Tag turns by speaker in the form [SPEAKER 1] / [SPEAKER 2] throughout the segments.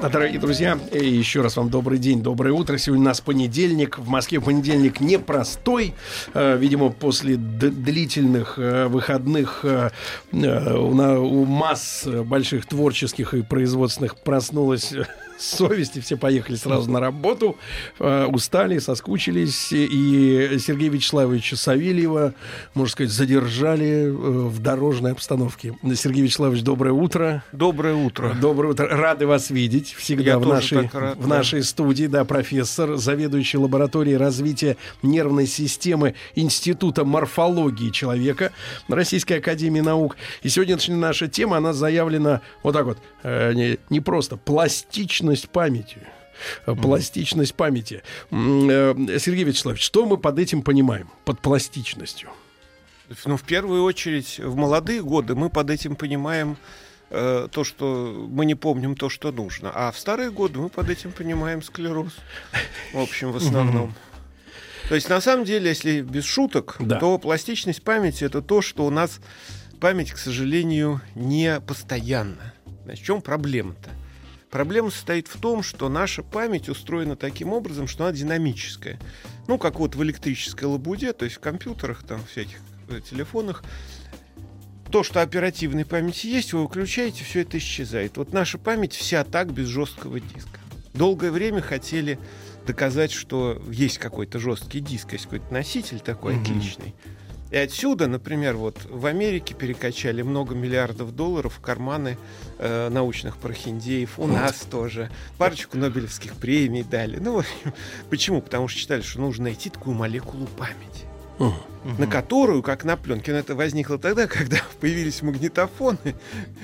[SPEAKER 1] Дорогие друзья, еще раз вам добрый день, доброе утро. Сегодня у нас понедельник. В Москве понедельник непростой. Э, видимо, после длительных э, выходных э, у масс больших творческих и производственных проснулась совести, все поехали сразу на работу, э, устали, соскучились, и Сергея Вячеславовича Савельева, можно сказать, задержали э, в дорожной обстановке. Сергей Вячеславович, доброе утро.
[SPEAKER 2] Доброе утро.
[SPEAKER 1] Доброе утро. Рады вас видеть всегда Я в, нашей, рад, в да. нашей студии. Да, профессор, заведующий лабораторией развития нервной системы Института морфологии человека Российской Академии Наук. И сегодняшняя наша тема, она заявлена вот так вот, э, не, не просто пластично пластичность памяти. Пластичность памяти. Э, Сергей Вячеславович, что мы под этим понимаем, под пластичностью?
[SPEAKER 2] Ну, в первую очередь, в молодые годы мы под этим понимаем э, то, что мы не помним то, что нужно. А в старые годы мы под этим понимаем склероз. В общем, в основном. То есть, на самом деле, если без шуток, да. то пластичность памяти это то, что у нас память, к сожалению, не постоянна. Значит, в чем проблема-то? Проблема состоит в том, что наша память устроена таким образом, что она динамическая. Ну, как вот в электрической лабуде, то есть в компьютерах, там, всяких э, телефонах. То, что оперативной памяти есть, вы выключаете, все это исчезает. Вот наша память вся так без жесткого диска. Долгое время хотели доказать, что есть какой-то жесткий диск, есть какой-то носитель такой mm-hmm. отличный. И отсюда, например, вот в Америке перекачали много миллиардов долларов в карманы э, научных прохиндеев. У нас тоже. Парочку Нобелевских премий дали. Ну, почему? Потому что считали, что нужно найти такую молекулу памяти. Uh -huh. на которую, как на пленке, но это возникло тогда, когда появились магнитофоны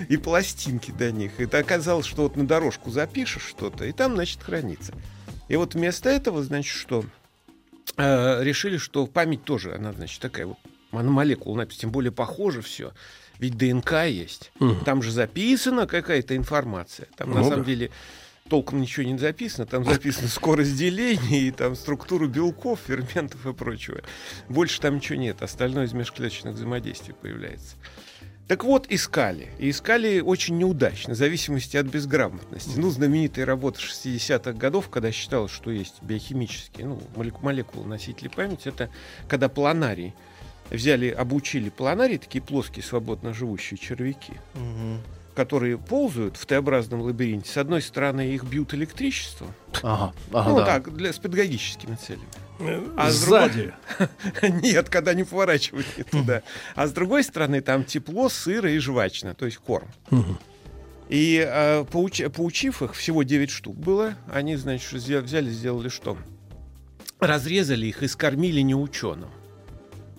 [SPEAKER 2] и пластинки до них. Это оказалось, что вот на дорожку запишешь что-то, и там, значит, хранится. И вот вместо этого, значит, что э, решили, что память тоже, она, значит, такая вот молекула написана, тем более похоже все. Ведь ДНК есть. Угу. Там же записана какая-то информация. Там Много. на самом деле толком ничего не записано. Там записана скорость деления и там структура белков, ферментов и прочего. Больше там ничего нет. Остальное из межклеточных взаимодействий появляется. Так вот, искали. И искали очень неудачно, в зависимости от безграмотности. Ну, знаменитая работа 60-х годов, когда считалось, что есть биохимические, ну, молекулы носители памяти, это когда планарий взяли, обучили планарии, такие плоские, свободно живущие червяки, угу. которые ползают в Т-образном лабиринте. С одной стороны, их бьют электричеством. Ага, ага, ну, да. так, для, с педагогическими целями.
[SPEAKER 1] Э, а Сзади?
[SPEAKER 2] Другой... Нет, когда не поворачивают не туда. А с другой стороны, там тепло, сыро и жвачно, то есть корм. Угу. И э, поуч... поучив их, всего 9 штук было, они, значит, взяли, сделали что? Разрезали их и скормили неученым.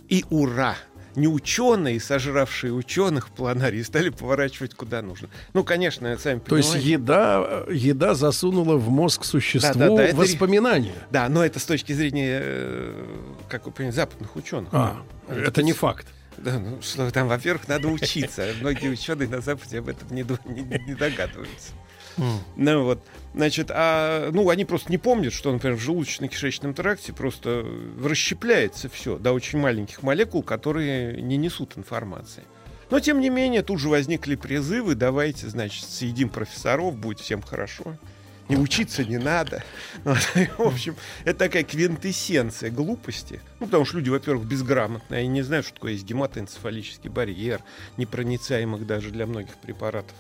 [SPEAKER 2] И ура! не ученые, сожравшие ученых в планарии, стали поворачивать куда нужно. Ну, конечно, сами
[SPEAKER 1] То понимаете. есть еда, еда засунула в мозг существу да, да, да, воспоминания.
[SPEAKER 2] Это, да, но это с точки зрения, э, как вы понимаете, западных ученых.
[SPEAKER 1] А, это, это не факт.
[SPEAKER 2] Да, ну что там, во-первых, надо учиться. Многие ученые на Западе об этом не, не, не догадываются. Ну вот, значит, а, ну, они просто не помнят, что, например, в желудочно-кишечном тракте просто расщепляется все до очень маленьких молекул, которые не несут информации. Но, тем не менее, тут же возникли призывы, давайте, значит, съедим профессоров, будет всем хорошо. Не учиться не надо. Вот, в общем, это такая квинтэссенция глупости. Ну, потому что люди, во-первых, безграмотные, они не знают, что такое есть гематоэнцефалический барьер, непроницаемых даже для многих препаратов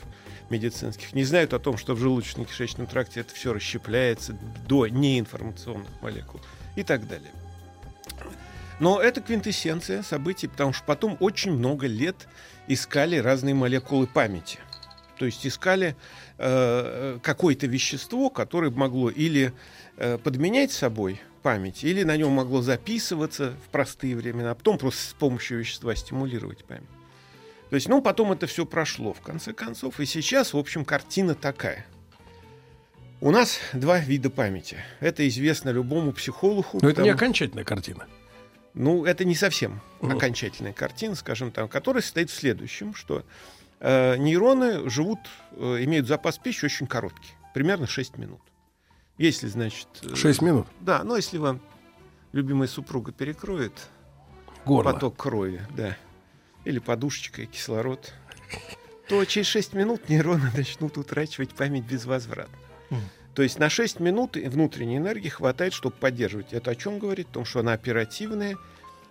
[SPEAKER 2] медицинских не знают о том, что в желудочно-кишечном тракте это все расщепляется до неинформационных молекул и так далее. Но это квинтэссенция событий, потому что потом очень много лет искали разные молекулы памяти. То есть искали э, какое-то вещество, которое могло или э, подменять собой память, или на нем могло записываться в простые времена, а потом просто с помощью вещества стимулировать память. То есть, ну, потом это все прошло, в конце концов. И сейчас, в общем, картина такая. У нас два вида памяти. Это известно любому психологу.
[SPEAKER 1] Но потому... это не окончательная картина.
[SPEAKER 2] Ну, это не совсем угу. окончательная картина, скажем так, которая состоит в следующем, что Э, нейроны живут, э, имеют запас пищи очень короткий, примерно 6 минут. Если, значит... э,
[SPEAKER 1] 6 минут.
[SPEAKER 2] Да, но если вам любимая супруга перекроет
[SPEAKER 1] Горло.
[SPEAKER 2] поток крови, да, или подушечка и кислород, то через 6 минут нейроны начнут утрачивать память безвозвратно. То есть на 6 минут внутренней энергии хватает, чтобы поддерживать. Это о чем говорит? О том, что она оперативная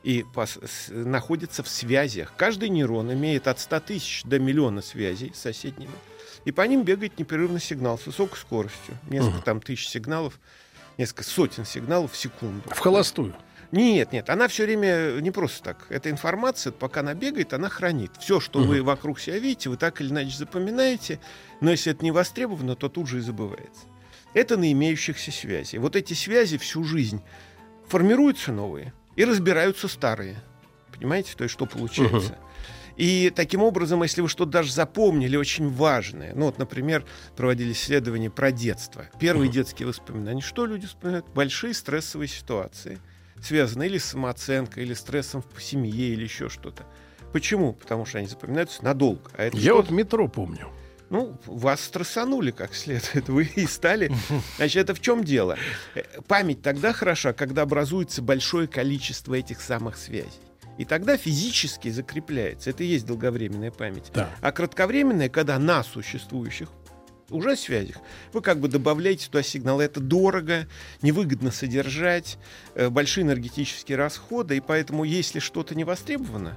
[SPEAKER 2] и находится в связях. Каждый нейрон имеет от 100 тысяч до миллиона связей с соседними. И по ним бегает непрерывный сигнал с высокой скоростью. Несколько там тысяч сигналов, несколько сотен сигналов в секунду.
[SPEAKER 1] В холостую.
[SPEAKER 2] Нет, нет, она все время не просто так. Эта информация, пока она бегает, она хранит. Все, что вы вокруг себя видите, вы так или иначе запоминаете, но если это не востребовано, то тут же и забывается. Это на имеющихся связи. Вот эти связи всю жизнь формируются новые и разбираются старые. Понимаете, то есть что получается? И таким образом, если вы что-то даже запомнили очень важное, ну вот, например, проводили исследования про детство, первые детские воспоминания, что люди вспоминают? Большие стрессовые ситуации, связанные или с самооценкой, или стрессом в семье, или еще что-то. Почему? Потому что они запоминаются надолго. А это
[SPEAKER 1] Я
[SPEAKER 2] что?
[SPEAKER 1] вот метро помню.
[SPEAKER 2] Ну, вас стрессанули как следует, вы и стали. Значит, это в чем дело? Э, Память тогда хороша, когда образуется большое количество этих самых связей. И тогда физически закрепляется. Это и есть долговременная память.
[SPEAKER 1] Да.
[SPEAKER 2] А кратковременная, когда на существующих уже связях, вы как бы добавляете туда сигналы. Это дорого, невыгодно содержать, э, большие энергетические расходы, и поэтому, если что-то не востребовано,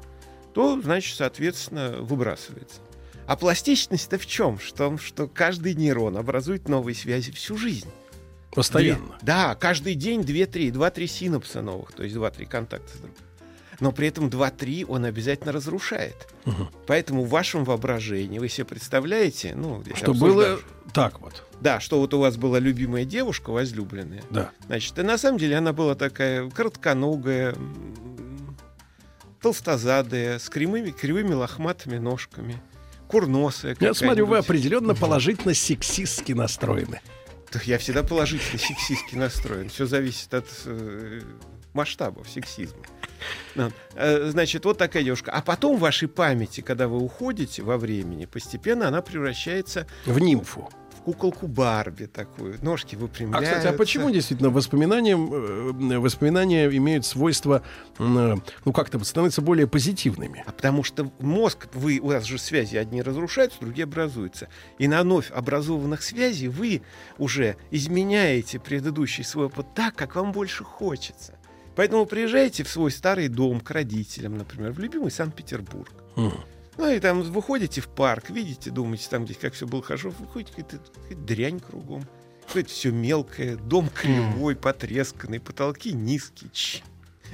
[SPEAKER 2] то, значит, соответственно, выбрасывается. А пластичность-то в чем? В том, что каждый нейрон образует новые связи всю жизнь.
[SPEAKER 1] Постоянно.
[SPEAKER 2] Две- да, каждый день 2-3, 2-3 синапса новых, то есть 2-3 контакта с другом. Но при этом 2-3 он обязательно разрушает.
[SPEAKER 1] Мгм.
[SPEAKER 2] Поэтому в вашем воображении вы себе представляете, ну,
[SPEAKER 1] Что было так вот.
[SPEAKER 2] Да, что вот у вас была любимая девушка, возлюбленная.
[SPEAKER 1] Да.
[SPEAKER 2] Значит, и на самом деле она была такая коротконогая, толстозадая, с кривыми, кривыми лохматыми ножками, курносая.
[SPEAKER 1] Я смотрю, вы определенно положительно сексистски настроены.
[SPEAKER 2] Я всегда положительно сексистски настроен. Все зависит от э, масштабов сексизма. Э, Значит, вот такая девушка. А потом в вашей памяти, когда вы уходите во времени, постепенно она превращается
[SPEAKER 1] В нимфу.
[SPEAKER 2] в куколку Барби такую. Ножки
[SPEAKER 1] А,
[SPEAKER 2] выпрямляются.
[SPEAKER 1] кстати, а почему действительно воспоминания, э, воспоминания имеют свойство, э, ну, как-то становятся более позитивными?
[SPEAKER 2] А потому что мозг, вы, у вас же связи одни разрушаются, другие образуются. И на вновь образованных связей вы уже изменяете предыдущий свой опыт так, как вам больше хочется. Поэтому приезжаете в свой старый дом к родителям, например, в любимый Санкт-Петербург.
[SPEAKER 1] Мгм.
[SPEAKER 2] Ну и там выходите в парк, видите, думаете, там здесь как все было хорошо, выходите, какая-то дрянь кругом. Какое-то все мелкое, дом кривой, потресканный, потолки низкие. Ч.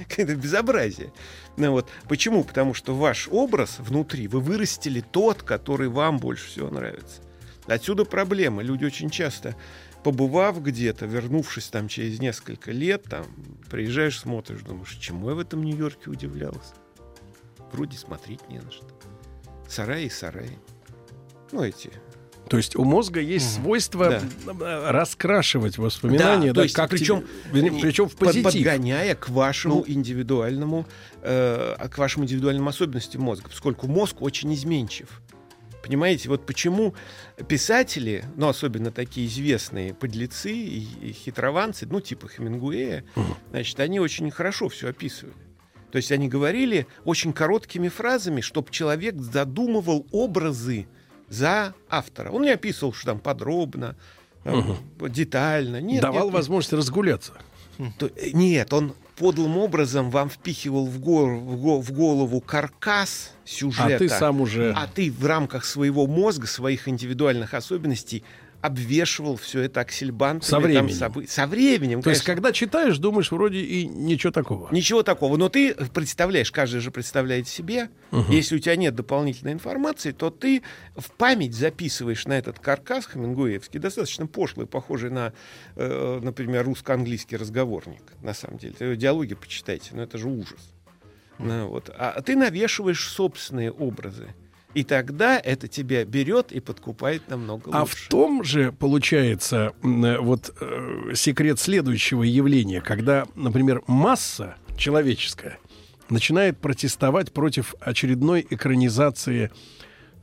[SPEAKER 2] Какое-то безобразие. Ну вот. Почему? Потому что ваш образ внутри, вы вырастили тот, который вам больше всего нравится. Отсюда проблема. Люди очень часто, побывав где-то, вернувшись там через несколько лет, там, приезжаешь, смотришь, думаешь, чему я в этом Нью-Йорке удивлялся? Вроде смотреть не на что. Сараи и сараи. Ну, эти.
[SPEAKER 1] То есть у мозга есть свойство э, раскрашивать воспоминания,
[SPEAKER 2] Да,
[SPEAKER 1] да,
[SPEAKER 2] то есть
[SPEAKER 1] как
[SPEAKER 2] причем-
[SPEAKER 1] тебе- причем в позитив.
[SPEAKER 2] подгоняя к вашему
[SPEAKER 1] Ну.
[SPEAKER 2] индивидуальному, э, к вашим индивидуальным особенностям мозга, поскольку мозг очень изменчив. Понимаете, вот почему писатели, ну, особенно такие известные подлецы и, и хитрованцы, ну, типа Хемингуэя, значит, они очень хорошо все описывали. То есть они говорили очень короткими фразами, чтобы человек задумывал образы за автора. Он не описывал, что там подробно, там, детально. Нет,
[SPEAKER 1] Давал
[SPEAKER 2] нет,
[SPEAKER 1] возможность разгуляться.
[SPEAKER 2] То- э, Нет, он подлым образом вам впихивал в, гор- в го- в голову каркас сюжета.
[SPEAKER 1] А ты сам уже...
[SPEAKER 2] А ты в рамках своего мозга, своих индивидуальных особенностей обвешивал все это аксельбантами.
[SPEAKER 1] Со
[SPEAKER 2] там,
[SPEAKER 1] временем.
[SPEAKER 2] собы- Со временем,
[SPEAKER 1] То есть,
[SPEAKER 2] конечно.
[SPEAKER 1] когда читаешь, думаешь, вроде и ничего такого.
[SPEAKER 2] Ничего такого. Но ты представляешь, каждый же представляет себе. Если у тебя нет дополнительной информации, то ты в память записываешь на этот каркас Хемингуэевский, достаточно пошлый, похожий на, э, например, русско-английский разговорник, на самом деле. Диалоги почитайте, но это же ужас. Ну, вот. А ты навешиваешь собственные образы. И тогда это тебя берет и подкупает намного
[SPEAKER 1] А
[SPEAKER 2] лучше.
[SPEAKER 1] в том же получается э, вот э, секрет следующего явления, когда, например, масса человеческая начинает протестовать против очередной экранизации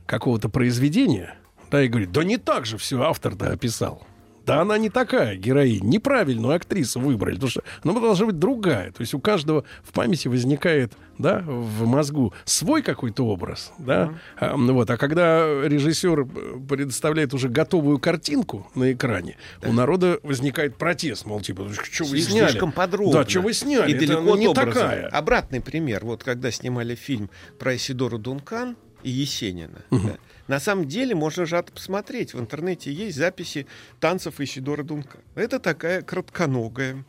[SPEAKER 1] какого-то произведения, да, и говорит, да не так же все автор-то описал. Да она не такая героиня. Неправильную актрису выбрали, потому что она должна быть другая. То есть у каждого в памяти возникает, да, в мозгу свой какой-то образ, да. А, ну вот, а когда режиссер предоставляет уже готовую картинку на экране, да. у народа возникает протест, мол, типа, что вы сняли?
[SPEAKER 2] Слишком подробно.
[SPEAKER 1] Да, что вы сняли?
[SPEAKER 2] И
[SPEAKER 1] Это
[SPEAKER 2] далеко
[SPEAKER 1] не
[SPEAKER 2] образа.
[SPEAKER 1] такая.
[SPEAKER 2] Обратный пример. Вот когда снимали фильм про Исидору Дункан и Есенина, да, на самом деле можно же посмотреть. В интернете есть записи танцев Исидора Дунка. Это такая кратконогая,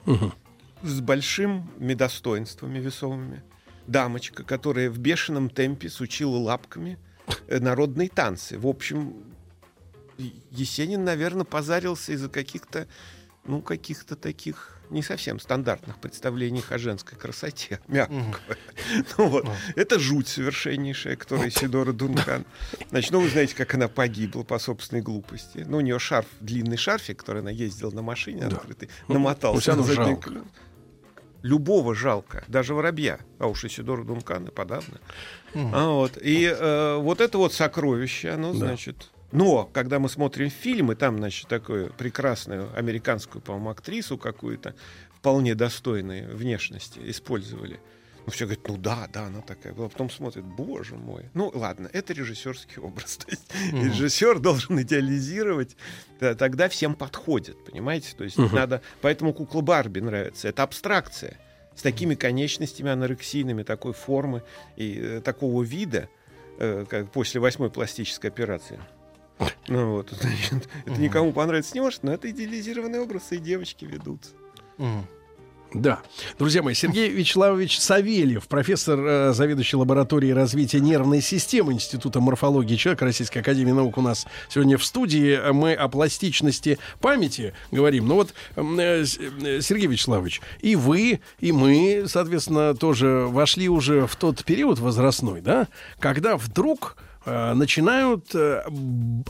[SPEAKER 2] с большими достоинствами весомыми. Дамочка, которая в бешеном темпе сучила лапками э, народные танцы. В общем, Есенин, наверное, позарился из-за каких-то, ну, каких-то таких не совсем стандартных представлениях о женской красоте, мягко говоря. Ну, вот. Это жуть совершеннейшая, которая Сидора Дункан. Значит, ну вы знаете, как она погибла по собственной глупости. Ну, у нее шарф, длинный шарфик, который она ездила на машине открытый,
[SPEAKER 1] Ну,
[SPEAKER 2] намотался
[SPEAKER 1] ну, жалко.
[SPEAKER 2] Любого жалко, даже воробья, а уж Исидора Дункана подавно. А вот. И э, вот это вот сокровище, оно,
[SPEAKER 1] Да.
[SPEAKER 2] значит... Но, когда мы смотрим фильмы, там, значит, такую прекрасную американскую, по-моему, актрису какую-то, вполне достойной внешности использовали. Ну, все говорят, ну да, да, она такая была. Потом смотрят, боже мой. Ну, ладно, это режиссерский образ. То есть режиссер должен идеализировать, да, тогда всем подходит, понимаете? То есть надо... Поэтому кукла Барби нравится. Это абстракция. С такими конечностями анорексийными, такой формы и э, такого вида, э, как после восьмой пластической операции. Ну вот, значит, это никому понравиться не может, но это идеализированный образ, и девочки ведутся.
[SPEAKER 1] Да. Друзья мои, Сергей Вячеславович Савельев, профессор, э, заведующий лабораторией развития нервной системы Института морфологии человека Российской Академии Наук у нас сегодня в студии. Мы о пластичности памяти говорим. Ну вот, э, э, Сергей Вячеславович, и вы, и мы, соответственно, тоже вошли уже в тот период возрастной, да, когда вдруг начинают э,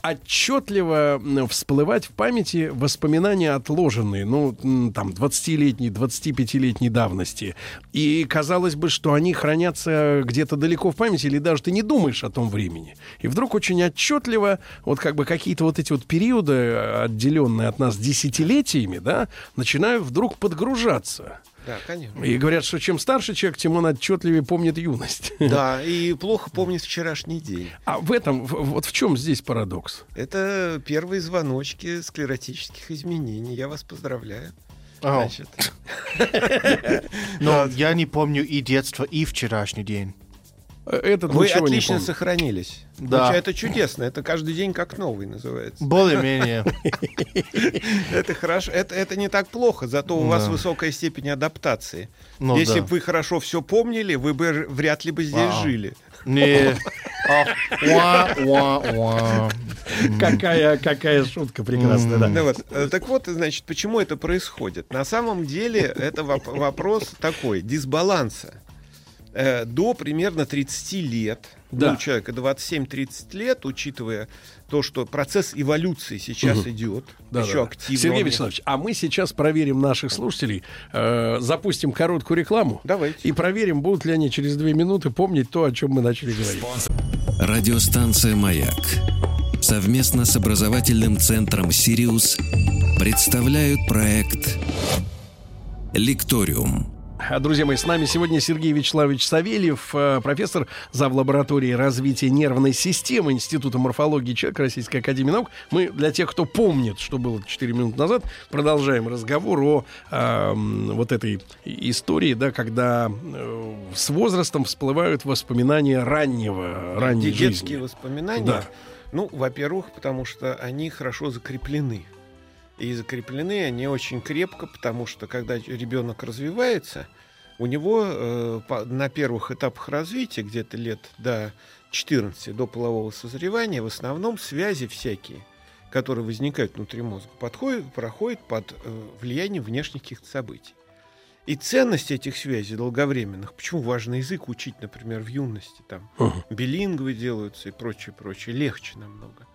[SPEAKER 1] отчетливо всплывать в памяти воспоминания отложенные, ну, там, 20-летней, 25-летней давности. И казалось бы, что они хранятся где-то далеко в памяти, или даже ты не думаешь о том времени. И вдруг очень отчетливо, вот как бы какие-то вот эти вот периоды, э, отделенные от нас десятилетиями, да, начинают вдруг подгружаться.
[SPEAKER 2] Да, конечно.
[SPEAKER 1] И говорят, что чем старше человек, тем он отчетливее помнит юность.
[SPEAKER 2] Да, и плохо помнит вчерашний день.
[SPEAKER 1] А в этом, в- вот в чем здесь парадокс?
[SPEAKER 2] Это первые звоночки склеротических изменений. Я вас поздравляю. Значит,
[SPEAKER 3] но я не помню и детство, и вчерашний день.
[SPEAKER 1] Этот
[SPEAKER 2] вы отлично сохранились.
[SPEAKER 3] Да.
[SPEAKER 2] Ну, Это чудесно. Это каждый день как новый называется.
[SPEAKER 3] Более-менее.
[SPEAKER 2] Это хорошо. Это, это не так плохо, зато у вас высокая степень адаптации.
[SPEAKER 3] Ну
[SPEAKER 2] Если бы вы хорошо все помнили, вы бы вряд ли бы здесь
[SPEAKER 3] Вау.
[SPEAKER 2] жили.
[SPEAKER 3] Не. А.
[SPEAKER 1] Какая, какая шутка прекрасная, да.
[SPEAKER 2] Ну вот, э, так вот, значит, почему это происходит? На самом деле это воп- вопрос такой, дисбаланса. Э, До примерно 30 лет,
[SPEAKER 1] Да.
[SPEAKER 2] ну, у человека 27-30 лет, учитывая то, что процесс эволюции сейчас идет,
[SPEAKER 1] Да,
[SPEAKER 2] еще
[SPEAKER 1] да,
[SPEAKER 2] активно.
[SPEAKER 1] Сергей
[SPEAKER 2] он-
[SPEAKER 1] Вячеславович, а мы сейчас проверим наших слушателей, э, запустим короткую рекламу
[SPEAKER 2] Давайте.
[SPEAKER 1] и проверим, будут ли они через две минуты помнить то, о чем мы начали говорить.
[SPEAKER 4] Радиостанция «Маяк» совместно с образовательным центром «Сириус» представляют проект «Лекториум».
[SPEAKER 1] А, Друзья мои, с нами сегодня Сергей Вячеславович Савельев, э, профессор зав. лаборатории развития нервной системы Института морфологии человека Российской Академии Наук. Мы, для тех, кто помнит, что было 4 минуты назад, продолжаем разговор о э, вот этой истории, да, когда э, с возрастом всплывают воспоминания раннего, ранней
[SPEAKER 2] Де-
[SPEAKER 1] жизни.
[SPEAKER 2] Детские воспоминания.
[SPEAKER 1] Да.
[SPEAKER 2] Ну, во-первых, потому что они хорошо закреплены. И закреплены они очень крепко, потому что когда ребенок развивается, у него э, по- на первых этапах развития, где-то лет до 14, до полового созревания, в основном связи всякие, которые возникают внутри мозга, подходят, проходят под э, влиянием внешних каких-то событий. И ценность этих связей долговременных, почему важно язык учить, например, в юности, там,
[SPEAKER 1] Мгм.
[SPEAKER 2] билингвы делаются и прочее, прочее, легче намного.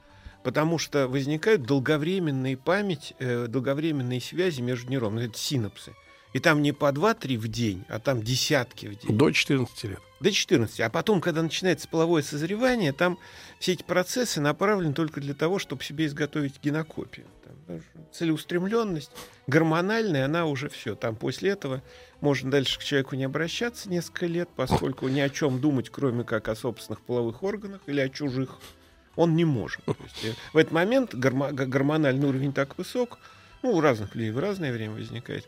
[SPEAKER 2] Потому что возникают долговременные память, э, долговременные связи между нейронами, это синапсы. И там не по 2-3 в день, а там десятки в день.
[SPEAKER 1] До 14 лет.
[SPEAKER 2] До 14. А потом, когда начинается половое созревание, там все эти процессы направлены только для того, чтобы себе изготовить генокопию. Там, целеустремленность гормональная, она уже все. Там после этого можно дальше к человеку не обращаться несколько лет, поскольку ни о чем думать, кроме как о собственных половых органах или о чужих, он не может. Есть, э, в этот момент гормо- гормональный уровень так высок, ну, у разных людей в разное время возникает,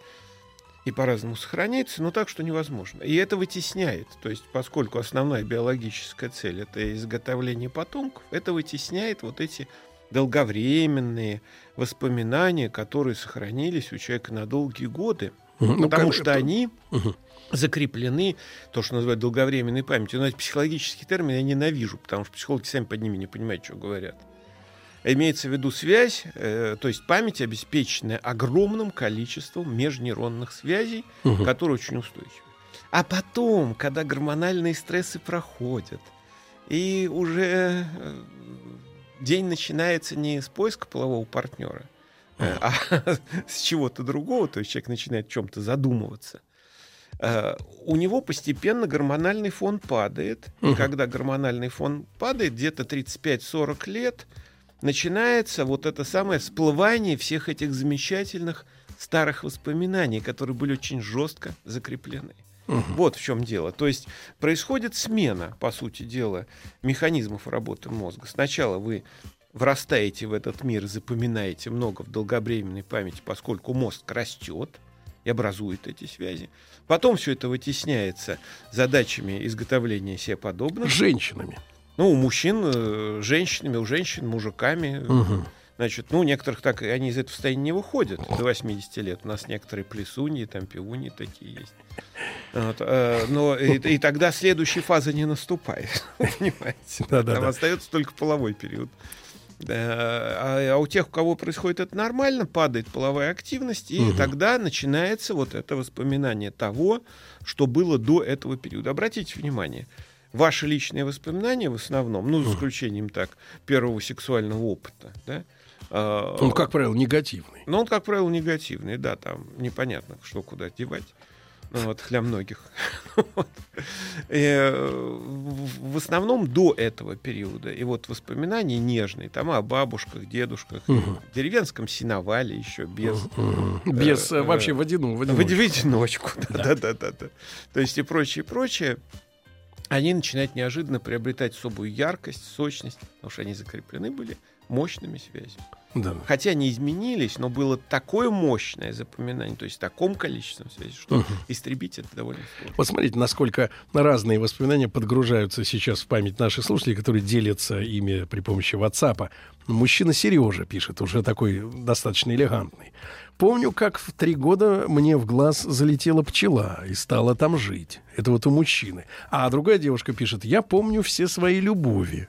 [SPEAKER 2] и по-разному сохраняется, но так, что невозможно. И это вытесняет, то есть поскольку основная биологическая цель — это изготовление потомков, это вытесняет вот эти долговременные воспоминания, которые сохранились у человека на долгие годы.
[SPEAKER 1] Ну,
[SPEAKER 2] потому
[SPEAKER 1] как
[SPEAKER 2] что они
[SPEAKER 1] Мгм.
[SPEAKER 2] Закреплены, то, что называют долговременной памятью. Но это психологический термин я ненавижу, потому что психологи сами под ними не понимают, что говорят. Имеется в виду связь, э, то есть память, обеспеченная огромным количеством межнейронных связей,
[SPEAKER 1] Мгм.
[SPEAKER 2] которые очень устойчивы. А потом, когда гормональные стрессы проходят, и уже э, день начинается не с поиска полового партнера, э, а с чего-то другого, то есть человек начинает о чем-то задумываться, у него постепенно гормональный фон падает. И
[SPEAKER 1] Мгм.
[SPEAKER 2] когда гормональный фон падает, где-то 35-40 лет, начинается вот это самое всплывание всех этих замечательных старых воспоминаний, которые были очень жестко закреплены.
[SPEAKER 1] Мгм.
[SPEAKER 2] Вот в чем дело. То есть происходит смена, по сути дела, механизмов работы мозга. Сначала вы врастаете в этот мир, запоминаете много в долговременной памяти, поскольку мозг растет и образует эти связи. Потом все это вытесняется задачами изготовления себе подобных.
[SPEAKER 1] Женщинами.
[SPEAKER 2] Ну, у мужчин, э, женщинами, у женщин, мужиками.
[SPEAKER 1] Мгм.
[SPEAKER 2] Значит, ну, у некоторых так, они из этого состояния не выходят до 80 лет. У нас некоторые плесуньи, там пивуньи такие есть. Вот, э, но и, и тогда следующая фаза не наступает. Понимаете?
[SPEAKER 1] Да-да-да.
[SPEAKER 2] Там остается только половой период. Да, а, а у тех, у кого происходит это нормально, падает половая активность, и
[SPEAKER 1] Мгм.
[SPEAKER 2] тогда начинается вот это воспоминание того, что было до этого периода. Обратите внимание, ваши личные воспоминания в основном, ну, за исключением так, первого сексуального опыта, да, а,
[SPEAKER 1] Он, как правило, негативный.
[SPEAKER 2] но он, как правило, негативный, да, там непонятно, что куда девать. Вот, для многих. Вот. Э, В основном до этого периода. И вот воспоминания нежные, там о бабушках, дедушках,
[SPEAKER 1] Мгм.
[SPEAKER 2] деревенском сеновале еще без...
[SPEAKER 1] Без
[SPEAKER 2] Э,
[SPEAKER 1] вообще.
[SPEAKER 2] В
[SPEAKER 1] водяного.
[SPEAKER 2] в одиночку. Да, да, да, да. То есть и прочее, и прочее. Они начинают неожиданно приобретать особую яркость, сочность, потому что они закреплены были мощными связями.
[SPEAKER 1] Да.
[SPEAKER 2] Хотя не изменились, но было такое мощное запоминание, то есть в таком количестве что
[SPEAKER 1] Мгм.
[SPEAKER 2] истребить это довольно сложно.
[SPEAKER 1] Вот смотрите, насколько разные воспоминания подгружаются сейчас в память наших слушателей, которые делятся ими при помощи WhatsApp. Мужчина Сережа пишет, уже такой достаточно элегантный. Помню, как в три года мне в глаз залетела пчела и стала там жить. Это вот у мужчины. А другая девушка пишет, я помню все свои любови.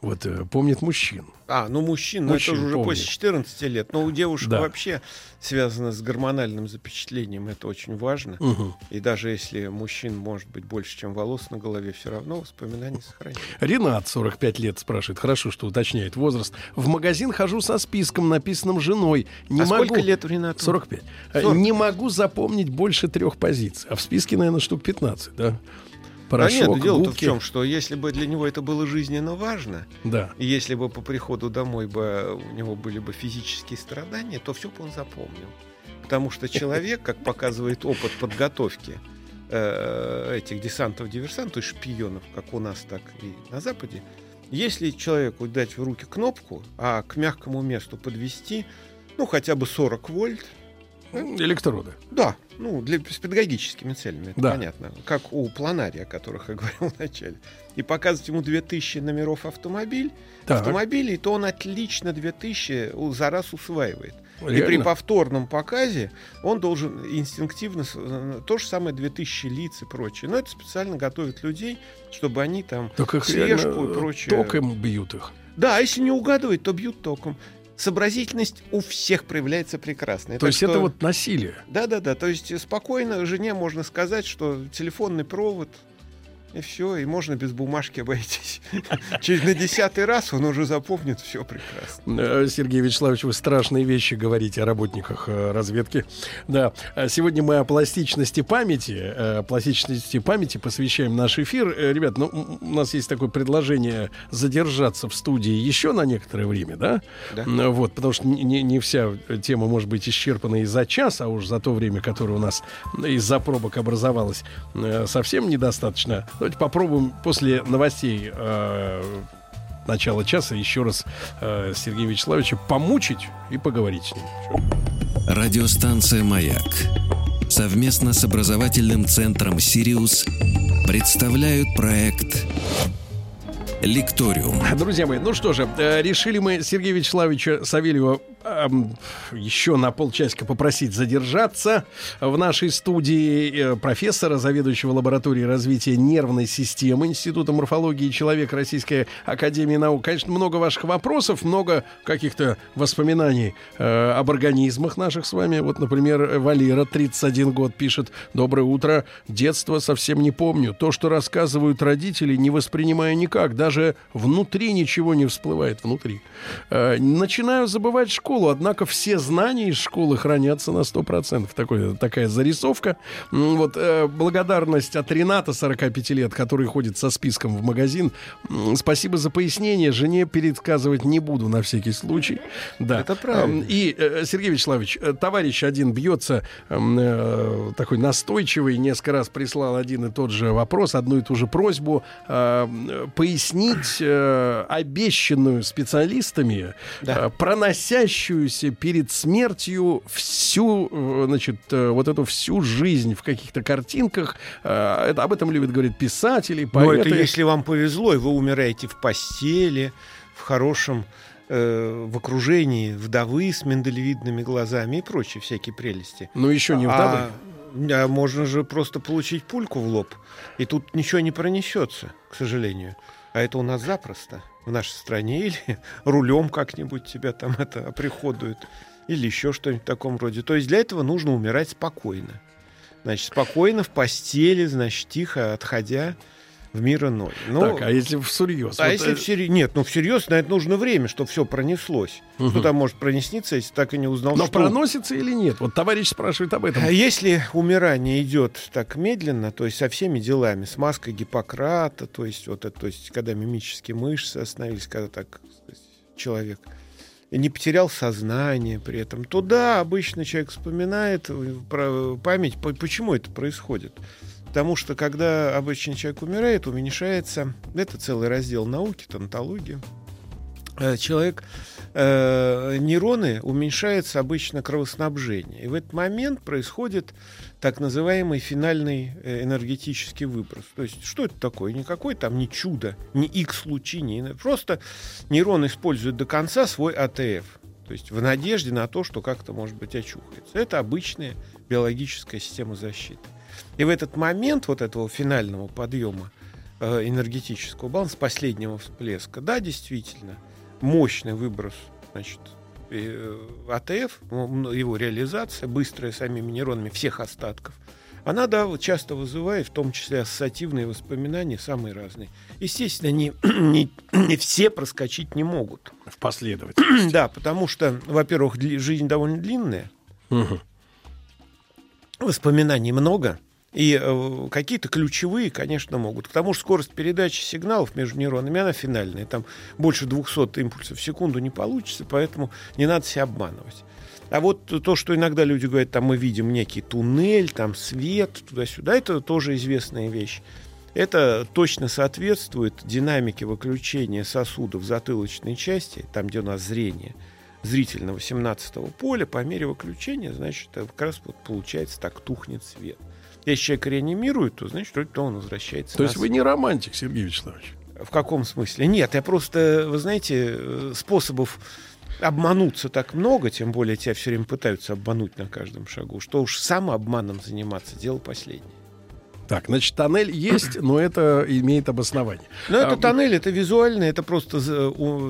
[SPEAKER 1] Вот э, помнит мужчин.
[SPEAKER 2] А, ну мужчин, ну
[SPEAKER 1] Мужчин
[SPEAKER 2] это же уже
[SPEAKER 1] помню.
[SPEAKER 2] после 14 лет. Но у девушек
[SPEAKER 1] Да.
[SPEAKER 2] вообще связано с гормональным запечатлением, это очень важно.
[SPEAKER 1] Мгм.
[SPEAKER 2] И даже если мужчин может быть больше, чем волос на голове, все равно воспоминания сохраняются.
[SPEAKER 1] Ренат, 45 лет, спрашивает. Хорошо, что уточняет возраст. В магазин хожу со списком, написанным женой. Не
[SPEAKER 2] а
[SPEAKER 1] могу...
[SPEAKER 2] сколько лет у Рената?
[SPEAKER 1] 45. Э,
[SPEAKER 2] 40.
[SPEAKER 1] Не могу запомнить больше трех позиций. А в списке, наверное, штук 15, да?
[SPEAKER 2] Да
[SPEAKER 1] Порошок,
[SPEAKER 2] нет, ну дело-то в
[SPEAKER 1] губки.
[SPEAKER 2] чем, что если бы для него это было жизненно важно,
[SPEAKER 1] Да.
[SPEAKER 2] если бы по приходу домой бы у него были бы физические страдания, то все бы он запомнил. Потому что человек, как показывает опыт подготовки э, этих десантов-диверсантов шпионов, как у нас, так и на Западе, если человеку дать в руки кнопку, а к мягкому месту подвести, ну, хотя бы 40 вольт,
[SPEAKER 1] Электроды.
[SPEAKER 2] да, ну, для, с педагогическими целями, это
[SPEAKER 1] Да.
[SPEAKER 2] понятно. Как у планария, о которых я говорил вначале. И показывать ему 2000 номеров автомобиль,
[SPEAKER 1] Так.
[SPEAKER 2] автомобилей, то он отлично 2000 у- за раз усваивает. И при
[SPEAKER 1] Реально?
[SPEAKER 2] повторном показе он должен инстинктивно э, то же самое 2000 лиц и прочее. Но это специально готовят людей, чтобы они там
[SPEAKER 1] Так их
[SPEAKER 2] слежку
[SPEAKER 1] реально,
[SPEAKER 2] и
[SPEAKER 1] э,
[SPEAKER 2] прочее.
[SPEAKER 1] током бьют их.
[SPEAKER 2] Да, а если не угадывает, то бьют током. Сообразительность у всех проявляется прекрасно.
[SPEAKER 1] То есть это вот насилие.
[SPEAKER 2] Да, да, да. То есть спокойно жене можно сказать, что телефонный провод и все, и можно без бумажки обойтись. через на десятый раз он уже запомнит все прекрасно.
[SPEAKER 1] Э, Сергей Вячеславович, вы страшные вещи говорите о работниках э, разведки. Да, А сегодня мы о пластичности памяти, э, пластичности памяти посвящаем наш эфир. Э, Ребят, ну, у нас есть такое предложение задержаться в студии еще на некоторое время, да?
[SPEAKER 2] Да.
[SPEAKER 1] Вот, потому что не, не- вся тема может быть исчерпана и за час, а уж за то время, которое у нас из-за пробок образовалось, э, совсем недостаточно. Давайте попробуем после новостей э, начала часа еще раз э, Сергея Вячеславовича помучить и поговорить с ним.
[SPEAKER 4] Радиостанция «Маяк» совместно с образовательным центром «Сириус» представляют проект «Лекториум».
[SPEAKER 1] Друзья мои, ну что же, э, решили мы Сергея Вячеславовича Савельева еще на полчасика попросить задержаться в нашей студии э, профессора, заведующего лабораторией развития нервной системы Института морфологии человека Российской Академии Наук. Конечно, много ваших вопросов, много каких-то воспоминаний э, об организмах наших с вами. Вот, например, Валера, 31 год, пишет «Доброе утро. Детство совсем не помню. То, что рассказывают родители, не воспринимаю никак. Даже внутри ничего не всплывает. Внутри. Э, начинаю забывать школу, однако все знания из школы хранятся на 100%. Такой, такая зарисовка. Вот э, благодарность от Рената, 45 лет, который ходит со списком в магазин. Спасибо за пояснение. Жене пересказывать не буду на всякий случай. Да.
[SPEAKER 2] Это правильно.
[SPEAKER 1] И, э, Сергей Вячеславович, э, товарищ один бьется, э, такой настойчивый, несколько раз прислал один и тот же вопрос, одну и ту же просьбу э, пояснить э, обещанную специалистами,
[SPEAKER 2] Да.
[SPEAKER 1] э, проносящуюся перед смертью всю, э, значит, э, вот эту всю жизнь в каких-то картинках. Э, это, об этом любят говорить писатели,
[SPEAKER 2] Но
[SPEAKER 1] поэты.
[SPEAKER 2] это если вам повезло, и вы умираете в постели, в хорошем, в окружении вдовы с миндалевидными глазами и прочие всякие прелести.
[SPEAKER 1] Ну, еще не вдовы.
[SPEAKER 2] А, а можно же просто получить пульку в лоб, и тут ничего не пронесется, к сожалению. А это у нас запросто в нашей стране. Или рулем как-нибудь тебя там это оприходуют, или еще что-нибудь в таком роде. То есть для этого нужно умирать спокойно. Значит, спокойно в постели, значит, тихо отходя в мир иной. Ну,
[SPEAKER 1] так, а если всерьез?
[SPEAKER 2] а
[SPEAKER 1] Вот,
[SPEAKER 2] если всерьез? Нет, ну всерьез на это нужно время, чтобы все пронеслось. Что там может пронесниться, если так и не узнал,
[SPEAKER 1] Но
[SPEAKER 2] что
[SPEAKER 1] проносится или нет? Вот товарищ спрашивает об этом.
[SPEAKER 2] а если умирание идет так медленно, то есть со всеми делами, с маской Гиппократа, то есть вот это, то есть когда мимические мышцы остановились, когда так сказать, человек не потерял сознание при этом, то да, обычно человек вспоминает э, про память, по- почему это происходит. Потому что когда обычный человек умирает, уменьшается, это целый раздел науки, тонтологии, Э, человек, э, нейроны уменьшается обычно кровоснабжение. И в этот момент происходит так называемый финальный э, энергетический выброс. То есть что это такое? Никакой там не чудо, не X-лучи, не... Просто нейрон использует до конца свой АТФ. То есть в надежде на то, что как-то, может быть, очухается. Это обычная биологическая система защиты. И в этот момент вот этого финального подъема э, энергетического баланса, последнего всплеска, да, действительно, мощный выброс, значит, э, АТФ, его реализация, быстрая самими нейронами всех остатков, она, да, часто вызывает, в том числе ассоциативные воспоминания, самые разные. Естественно, не, не, не все проскочить не могут.
[SPEAKER 1] В последовательности.
[SPEAKER 2] Да, потому что, во-первых, жизнь довольно длинная,
[SPEAKER 1] Мгм.
[SPEAKER 2] воспоминаний много, и э, какие-то ключевые, конечно, могут. К тому же скорость передачи сигналов между нейронами, она финальная. Там больше 200 импульсов в секунду не получится, поэтому не надо себя обманывать. А вот то, что иногда люди говорят, там мы видим некий туннель, там свет, туда-сюда, это тоже известная вещь. Это точно соответствует динамике выключения сосудов затылочной части, там, где у нас зрение, зрительного 17-го поля, по мере выключения, значит, э, как раз вот получается так тухнет свет. Если человек реанимирует, то значит, то он возвращается.
[SPEAKER 1] То есть вы не романтик, Сергей Вячеславович?
[SPEAKER 2] в каком смысле? Нет, я просто, вы знаете, э, способов обмануться так много, тем более тебя все время пытаются обмануть на каждом шагу, что уж самообманом заниматься дело последнее.
[SPEAKER 1] Так, значит, тоннель есть, но это имеет обоснование.
[SPEAKER 2] Но это
[SPEAKER 1] А,
[SPEAKER 2] тоннель, это визуально, это просто,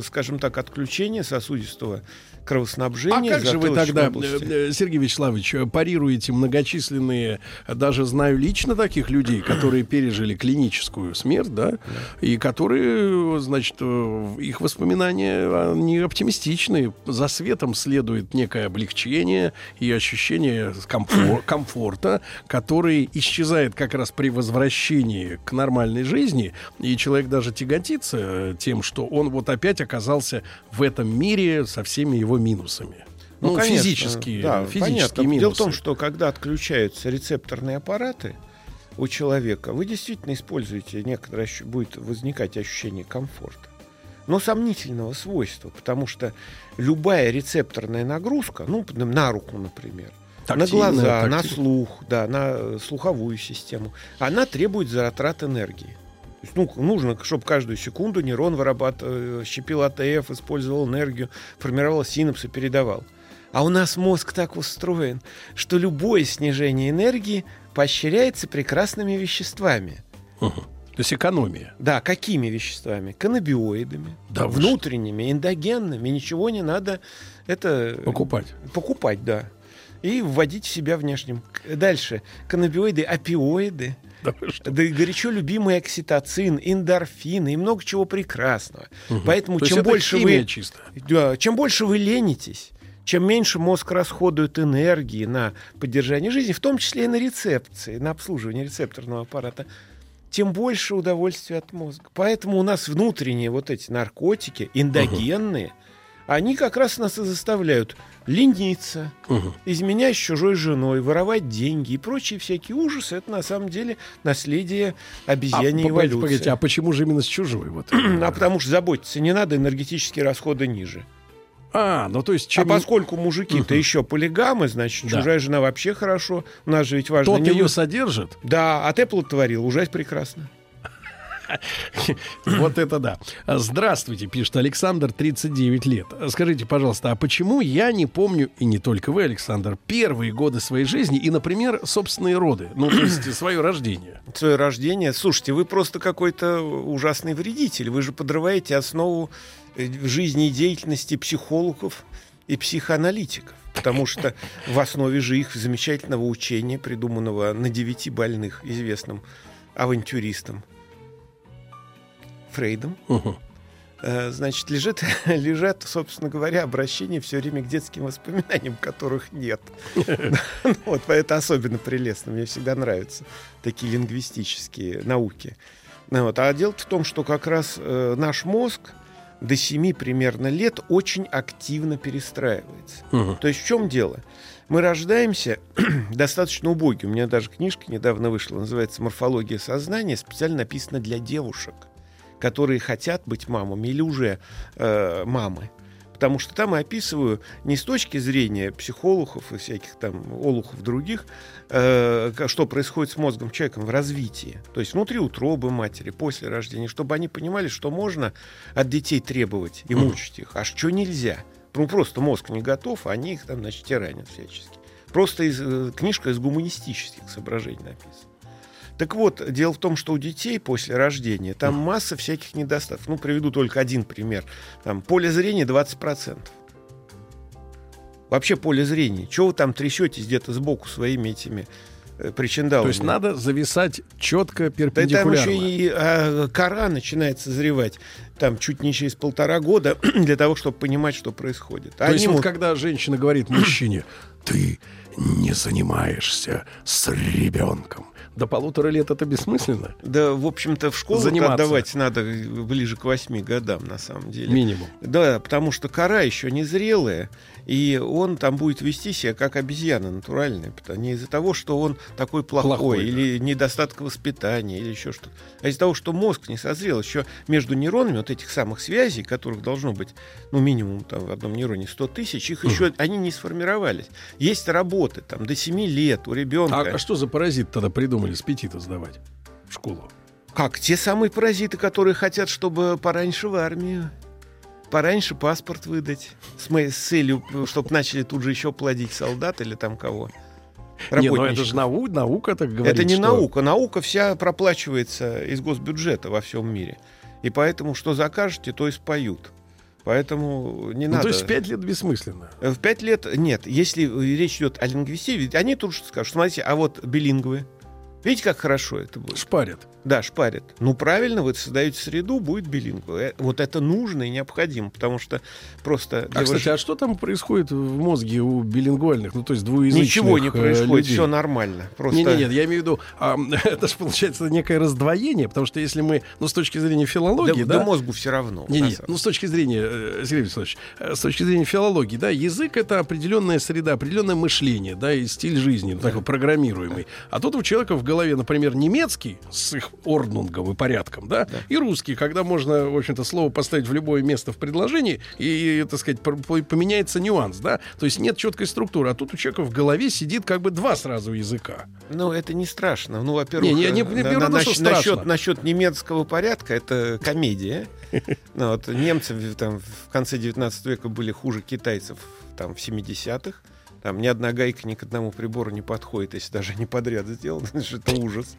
[SPEAKER 2] скажем так, отключение сосудистого
[SPEAKER 1] А
[SPEAKER 2] кровоснабжения.
[SPEAKER 1] как же вы тогда,
[SPEAKER 2] области.
[SPEAKER 1] э, э, Сергей Вячеславович, э, парируете многочисленные, даже знаю лично таких людей, которые пережили клиническую смерть, да, и которые, значит, их воспоминания, они оптимистичные. За светом следует некое облегчение и ощущение комфор- комфорта, который исчезает как раз при возвращении к нормальной жизни, и человек даже тяготится тем, что он вот опять оказался в этом мире со всеми его минусами. Ну,
[SPEAKER 2] конечно,
[SPEAKER 1] физические,
[SPEAKER 2] да,
[SPEAKER 1] физические
[SPEAKER 2] понятно.
[SPEAKER 1] минусы.
[SPEAKER 2] Дело в том, что когда отключаются рецепторные аппараты у человека, вы действительно используете некоторое будет возникать ощущение комфорта. Но сомнительного свойства, потому что любая рецепторная нагрузка, ну, на руку, например, на
[SPEAKER 1] Тактильная,
[SPEAKER 2] глаза, на
[SPEAKER 1] тактиль-
[SPEAKER 2] слух, да, на э, слуховую систему, она требует затрат энергии. То есть, ну, нужно, чтобы каждую секунду нейрон вырабатывал, щепил АТФ, использовал энергию, формировал синапсы, передавал. А у нас мозг так устроен, что любое снижение энергии поощряется прекрасными веществами.
[SPEAKER 1] Мгм. То есть экономия.
[SPEAKER 2] Да, какими веществами? Каннабиоидами,
[SPEAKER 1] Да
[SPEAKER 2] внутренними, эндогенными. Ничего не надо это
[SPEAKER 1] Покупать.
[SPEAKER 2] покупать, да. И вводить в себя внешним. Дальше. Каннабиоиды, опиоиды.
[SPEAKER 1] Да
[SPEAKER 2] и горячо любимый окситоцин, эндорфины и много чего прекрасного. Поэтому
[SPEAKER 1] То
[SPEAKER 2] чем больше вы, да, чем больше вы ленитесь, чем меньше мозг расходует энергии на поддержание жизни, в том числе и на рецепции, на обслуживание рецепторного аппарата, тем больше удовольствия от мозга. Поэтому у нас внутренние вот эти наркотики, эндогенные, они как раз нас и заставляют лениться,
[SPEAKER 1] Мгм.
[SPEAKER 2] изменять с чужой женой, воровать деньги и прочие всякие ужасы. Это на самом деле наследие
[SPEAKER 1] А,
[SPEAKER 2] обезьяньей
[SPEAKER 1] погодите,
[SPEAKER 2] эволюции.
[SPEAKER 1] погодите, а почему же именно с чужой? Вот?
[SPEAKER 2] А потому что заботиться не надо, энергетические расходы ниже.
[SPEAKER 1] А, ну то есть
[SPEAKER 2] А
[SPEAKER 1] чем
[SPEAKER 2] поскольку мужики-то
[SPEAKER 1] Мгм.
[SPEAKER 2] еще полигамы, значит,
[SPEAKER 1] Да.
[SPEAKER 2] чужая жена вообще хорошо. У нас же ведь важно...
[SPEAKER 1] тот
[SPEAKER 2] не
[SPEAKER 1] ее содержит,
[SPEAKER 2] Да, а ты плодотворил, уже прекрасно.
[SPEAKER 1] вот это да. Здравствуйте, пишет Александр, 39 лет. Скажите, пожалуйста, а почему я не помню, и не только вы, Александр, первые годы своей жизни и, например, собственные роды, ну, то есть свое рождение?
[SPEAKER 2] Свое рождение. Слушайте, вы просто какой-то ужасный вредитель. Вы же подрываете основу э, жизни и деятельности психологов и психоаналитиков. Потому что в основе же их замечательного учения, придуманного на девяти больных известным авантюристом Фрейдом. Э, значит, лежит, лежат, собственно говоря, обращения все время к детским воспоминаниям, которых нет. Ну Вот, это особенно прелестно. Мне всегда нравятся такие лингвистические науки. Ну вот, А дело в том, что как раз э, наш мозг до 7 примерно лет очень активно перестраивается. То есть в чем дело? Мы рождаемся достаточно убогие. У меня даже книжка недавно вышла, называется «Морфология сознания», специально написана для девушек, которые хотят быть мамами или уже э, мамы. Потому что там я описываю не с точки зрения психологов и всяких там олухов других, э, что происходит с мозгом человека в развитии. То есть внутри утробы матери, после рождения, чтобы они понимали, что можно от детей требовать и мучить их, а что нельзя. Ну, просто мозг не готов, а они их там, значит, тиранят всячески. Просто из, э, книжка из гуманистических соображений написана. Так вот, дело в том, что у детей после рождения там масса всяких недостатков. Ну, приведу только один пример. Там поле зрения 20%. Вообще поле зрения. Чего вы там трясетесь где-то сбоку своими этими э, причиндалами?
[SPEAKER 1] То есть надо зависать четко
[SPEAKER 2] Да и там
[SPEAKER 1] перпендикулярно.
[SPEAKER 2] еще и а, кора начинает созревать там чуть не через полтора года для того, чтобы понимать, что происходит.
[SPEAKER 1] То есть
[SPEAKER 2] Они
[SPEAKER 1] вот когда женщина говорит мужчине, ты не занимаешься с ребенком. До полутора лет это бессмысленно?
[SPEAKER 2] Да, в общем-то, в школу
[SPEAKER 1] Заниматься.
[SPEAKER 2] отдавать надо ближе к восьми годам, на самом деле.
[SPEAKER 1] Минимум.
[SPEAKER 2] Да, потому что кора еще не зрелая, и он там будет вести себя как обезьяна натуральная, не из-за того, что он такой плохой,
[SPEAKER 1] Плохой,
[SPEAKER 2] или недостаток воспитания, или еще что-то, а из-за того, что мозг не созрел. Еще между нейронами вот этих самых связей, которых должно быть, ну, минимум там в одном нейроне 100 тысяч, их еще, они не сформировались. Есть работы там до 7 лет у ребенка.
[SPEAKER 1] А, а что за паразит тогда придумали с пяти-то сдавать в школу?
[SPEAKER 2] Как те самые паразиты, которые хотят, чтобы пораньше в армию, пораньше паспорт выдать, с, мо- с целью, чтобы начали тут же еще плодить солдат или там кого.
[SPEAKER 1] Не, ну это же нау- наука, так говорит.
[SPEAKER 2] Это не
[SPEAKER 1] что-
[SPEAKER 2] наука. Наука вся проплачивается из госбюджета во всем мире. И поэтому, что закажете, то и споют. Поэтому не
[SPEAKER 1] Ну,
[SPEAKER 2] надо.
[SPEAKER 1] то есть пять лет бессмысленно.
[SPEAKER 2] В пять лет нет. Если речь идет о лингвистике, ведь они тут же скажут, смотрите, а вот билингвы, видите, как хорошо это будет?
[SPEAKER 1] Шпарят.
[SPEAKER 2] Да, шпарят. Ну, правильно, вы создаете среду, будет билингва. Э, Вот это нужно и необходимо, потому что просто...
[SPEAKER 1] А, кстати,
[SPEAKER 2] выж-
[SPEAKER 1] а что там происходит в мозге у билингвальных, ну, то есть двуязычных
[SPEAKER 2] Ничего не
[SPEAKER 1] э,
[SPEAKER 2] происходит,
[SPEAKER 1] людей?
[SPEAKER 2] все нормально. Просто...
[SPEAKER 1] Не, не, нет, я имею в виду, а, это же получается некое раздвоение, потому что если мы, ну, с точки зрения
[SPEAKER 2] да,
[SPEAKER 1] филологии,
[SPEAKER 2] да
[SPEAKER 1] да,
[SPEAKER 2] мозгу все равно.
[SPEAKER 1] Не,
[SPEAKER 2] на
[SPEAKER 1] не,
[SPEAKER 2] самом
[SPEAKER 1] ну с точки зрения, э, Сергей э, с точки зрения филологии, да, язык это определенная среда, определенное мышление, да, и стиль жизни, ну, такой программируемый. А тут у человека в голове, например, немецкий с их орднунгом и порядком, да, и русский, когда можно, в общем-то, слово поставить в любое место в предложении, и, так сказать, поменяется нюанс, да, то есть нет четкой структуры, а тут у человека в голове сидит как бы два сразу языка.
[SPEAKER 2] Ну, это не страшно. Ну, во-первых,
[SPEAKER 1] Не, не, не-
[SPEAKER 2] э,
[SPEAKER 1] не
[SPEAKER 2] на-
[SPEAKER 1] беру
[SPEAKER 2] на-
[SPEAKER 1] что
[SPEAKER 2] насчет, насчет, немецкого порядка, это комедия. Ну, вот, немцы в- там, в конце 19 века были хуже китайцев там, в 70-х. Там ни одна гайка ни к одному прибору не подходит, если даже не подряд сделано. Это ужас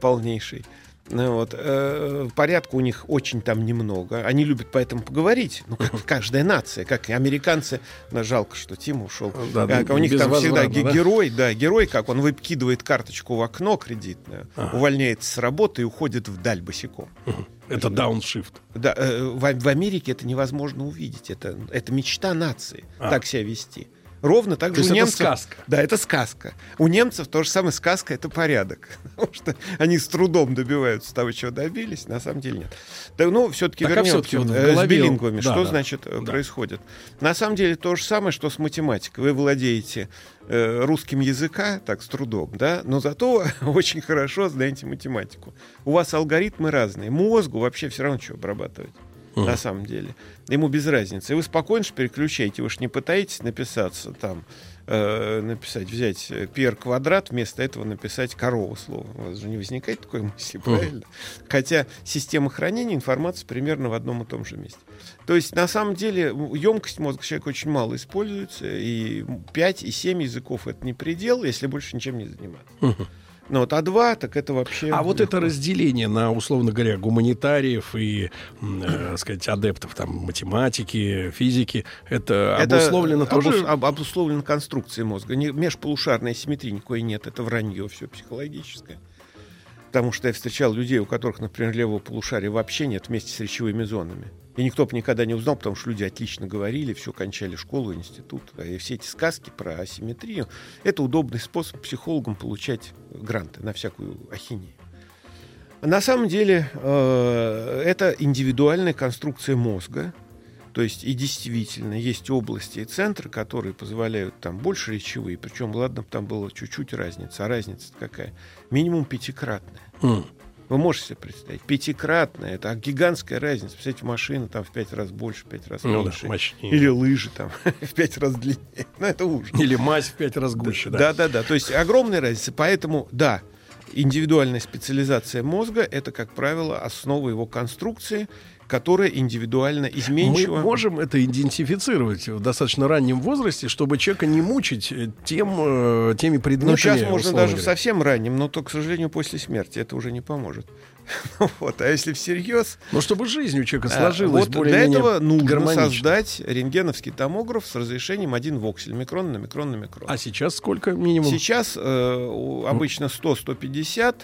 [SPEAKER 2] полнейший. Ну, вот, э, порядка у них очень там немного. Они любят поэтому поговорить. Ну, как каждая нация, как и американцы. Ну, жалко, что Тим ушел.
[SPEAKER 1] Да,
[SPEAKER 2] Как у них там всегда
[SPEAKER 1] да?
[SPEAKER 2] герой, да, герой, как он выкидывает карточку в окно кредитное,
[SPEAKER 1] Ага.
[SPEAKER 2] увольняется с работы и уходит вдаль босиком.
[SPEAKER 1] Это дауншифт.
[SPEAKER 2] Да, э, в, в Америке это невозможно увидеть. Это, это мечта нации,
[SPEAKER 1] А.
[SPEAKER 2] так себя вести. Ровно так
[SPEAKER 1] То
[SPEAKER 2] же у
[SPEAKER 1] это
[SPEAKER 2] немцев.
[SPEAKER 1] сказка.
[SPEAKER 2] Да, это сказка. У немцев то же самое сказка это порядок. Потому что они с трудом добиваются того, чего добились, на самом деле нет. Да, ну, все-таки
[SPEAKER 1] Так, а
[SPEAKER 2] вернемся
[SPEAKER 1] всё-таки вот в
[SPEAKER 2] э, с билингвами.
[SPEAKER 1] Да,
[SPEAKER 2] что
[SPEAKER 1] да.
[SPEAKER 2] значит э,
[SPEAKER 1] Да.
[SPEAKER 2] происходит? На самом деле то же самое, что с математикой. Вы владеете э, русским языка, так, с трудом, да, но зато очень хорошо знаете математику. У вас алгоритмы разные. Мозгу вообще все равно что обрабатывать. На самом деле. Ему без разницы. И вы спокойно ж переключаете. Вы же не пытаетесь написаться там, э, написать, взять э, пи квадрат, вместо этого написать корова слово. У вас же не возникает такой мысли, правильно? Хотя система хранения информации примерно в одном и том же месте. То есть, на самом деле, емкость мозга человека очень мало используется, и 5 и 7 языков это не предел, если больше ничем не заниматься. Ну вот, а 2, так это вообще...
[SPEAKER 1] А вот это разделение на, условно говоря, гуманитариев и, э, сказать, адептов там математики, физики, это,
[SPEAKER 2] Это
[SPEAKER 1] обусловлено тоже...
[SPEAKER 2] обус- об- обусловлено конструкцией мозга. Не, межполушарной симметрии никакой нет. Это вранье все психологическое. Потому что я встречал людей, у которых, например, левого полушария вообще нет вместе с речевыми зонами. И никто бы никогда не узнал, потому что люди отлично говорили, все кончали школу, институт. И все эти сказки про асимметрию — это удобный способ психологам получать гранты на всякую ахинею. На самом деле э, это индивидуальная конструкция мозга. То есть и действительно есть области и центры, которые позволяют там больше речевые. Причем, ладно, там была чуть-чуть разница. А разница какая? Минимум пятикратная.
[SPEAKER 1] М.
[SPEAKER 2] Вы можете себе представить? Пятикратная. Это гигантская разница. Представляете, машина там в пять раз больше, в пять раз
[SPEAKER 1] Ну да,
[SPEAKER 2] меньше.
[SPEAKER 1] мощнее.
[SPEAKER 2] Или лыжи там в пять раз длиннее. Ну, это ужас.
[SPEAKER 1] Или мазь в пять раз гуще, да.
[SPEAKER 2] Да, да, да. То есть огромная разница. Поэтому, да, индивидуальная специализация мозга это, как правило, основа его конструкции, которая индивидуально изменчива.
[SPEAKER 1] Мы можем это идентифицировать в достаточно раннем возрасте, чтобы человека не мучить э, тем, э, теми предметами.
[SPEAKER 2] Ну, сейчас можно даже
[SPEAKER 1] говоря.
[SPEAKER 2] совсем ранним, но то, к сожалению, после смерти это уже не поможет. Вот. А если всерьез,
[SPEAKER 1] Ну, чтобы жизнь у человека
[SPEAKER 2] а,
[SPEAKER 1] сложилась
[SPEAKER 2] вот для
[SPEAKER 1] более-менее
[SPEAKER 2] этого нужно создать рентгеновский томограф с разрешением один воксель, микрон на микрон на микрон.
[SPEAKER 1] А сейчас сколько минимум?
[SPEAKER 2] Сейчас э, обычно 100-150,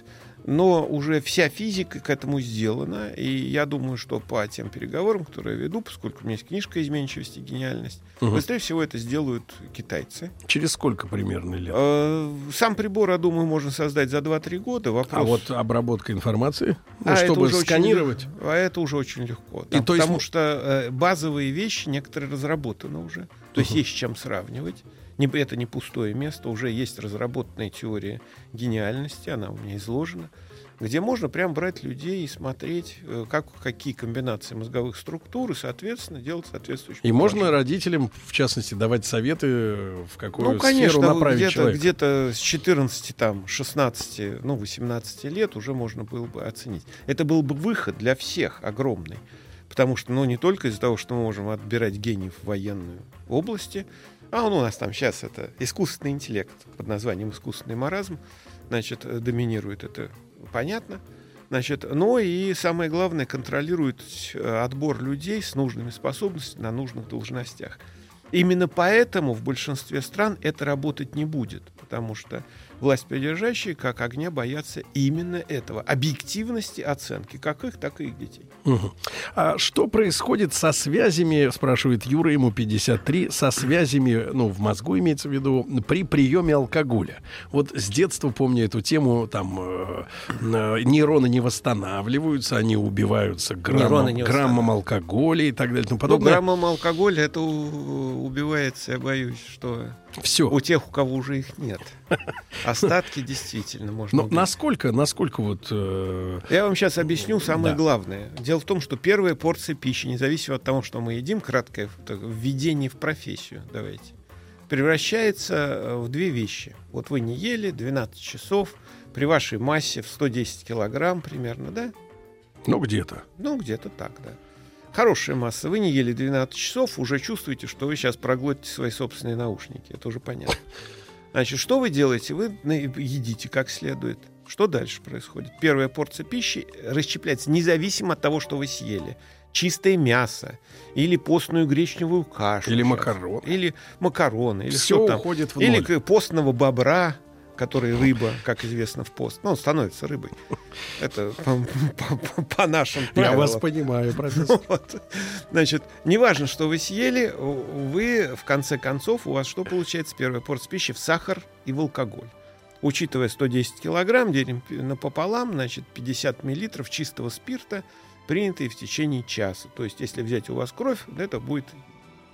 [SPEAKER 2] но уже вся физика к этому сделана. И я думаю, что по тем переговорам, которые я веду, поскольку у меня есть книжка «Изменчивость и гениальность»,
[SPEAKER 1] Мгм.
[SPEAKER 2] быстрее всего это сделают китайцы.
[SPEAKER 1] Через сколько примерно лет?
[SPEAKER 2] Э, Сам прибор, я думаю, можно создать за 2-3 года. Вопрос...
[SPEAKER 1] А вот обработка информации, ну,
[SPEAKER 2] А это
[SPEAKER 1] чтобы
[SPEAKER 2] уже очень
[SPEAKER 1] сканировать.
[SPEAKER 2] лег- А это уже очень легко.
[SPEAKER 1] И
[SPEAKER 2] Там-
[SPEAKER 1] то есть
[SPEAKER 2] потому что э, базовые вещи некоторые разработаны уже. То есть есть с чем сравнивать. Не, это не пустое место. Уже есть разработанная теория гениальности. Она у меня изложена. Где можно прям брать людей и смотреть, э, как, какие комбинации мозговых структур, и, соответственно, делать соответствующие
[SPEAKER 1] И можно
[SPEAKER 2] положения.
[SPEAKER 1] родителям, в частности, давать советы, в какую
[SPEAKER 2] Ну, конечно,
[SPEAKER 1] сферу направить
[SPEAKER 2] где-то,
[SPEAKER 1] человека.
[SPEAKER 2] где-то с 14, там, 16, ну, 18 лет уже можно было бы оценить. Это был бы выход для всех огромный. Потому что, ну, не только из-за того, что мы можем отбирать гениев в военной области, А он у нас там сейчас это искусственный интеллект под названием искусственный маразм, значит, э, доминирует это, понятно. Значит, но и самое главное, контролирует э, отбор людей с нужными способностями на нужных должностях. Именно поэтому в большинстве стран это работать не будет, потому что власть придержащие как огня боятся именно этого. Объективности оценки, как их, так и их детей.
[SPEAKER 1] Угу. А что происходит со связями, спрашивает Юра, ему 53, со связями, ну, в мозгу имеется в виду, при приеме алкоголя? Вот с детства помню эту тему, там э, э, нейроны не восстанавливаются, они убиваются граммом,
[SPEAKER 2] не
[SPEAKER 1] граммом алкоголя и так далее. Ну,
[SPEAKER 2] Ну,
[SPEAKER 1] подобное.
[SPEAKER 2] граммом алкоголя это убивается, я боюсь, что
[SPEAKER 1] Все.
[SPEAKER 2] у тех, у кого уже их нет. Остатки действительно можно
[SPEAKER 1] Но
[SPEAKER 2] убить.
[SPEAKER 1] насколько, насколько вот... э,
[SPEAKER 2] Я вам сейчас объясню самое
[SPEAKER 1] Да.
[SPEAKER 2] главное. Дело в том, что первая порция пищи, независимо от того, что мы едим, краткое введение в профессию, давайте, превращается э, в две вещи. Вот вы не ели 12 часов, при вашей массе в 110 килограмм примерно, да?
[SPEAKER 1] ну, где-то.
[SPEAKER 2] Ну, где-то так, да. Хорошая масса. Вы не ели 12 часов, уже чувствуете, что вы сейчас проглотите свои собственные наушники. Это уже понятно. Значит, что вы делаете? Вы едите как следует. Что дальше происходит? Первая порция пищи расщепляется независимо от того, что вы съели. Чистое мясо или постную гречневую кашу.
[SPEAKER 1] Или макароны.
[SPEAKER 2] Или макароны. Или
[SPEAKER 1] Все
[SPEAKER 2] что там.
[SPEAKER 1] уходит в
[SPEAKER 2] Или
[SPEAKER 1] ноль.
[SPEAKER 2] к- постного бобра, который рыба, как известно, в пост. Ну, он становится рыбой. Это по, по- по- по нашим
[SPEAKER 1] Я вас
[SPEAKER 2] правилам.
[SPEAKER 1] понимаю, профессор.
[SPEAKER 2] Вот. Значит, неважно, что вы съели, вы, в конце концов, у вас что получается? Первая порция пищи в сахар и в алкоголь. Учитывая 110 килограмм, делим напополам, значит, 50 миллилитров чистого спирта, принятые в течение часа. То есть, если взять у вас кровь, это будет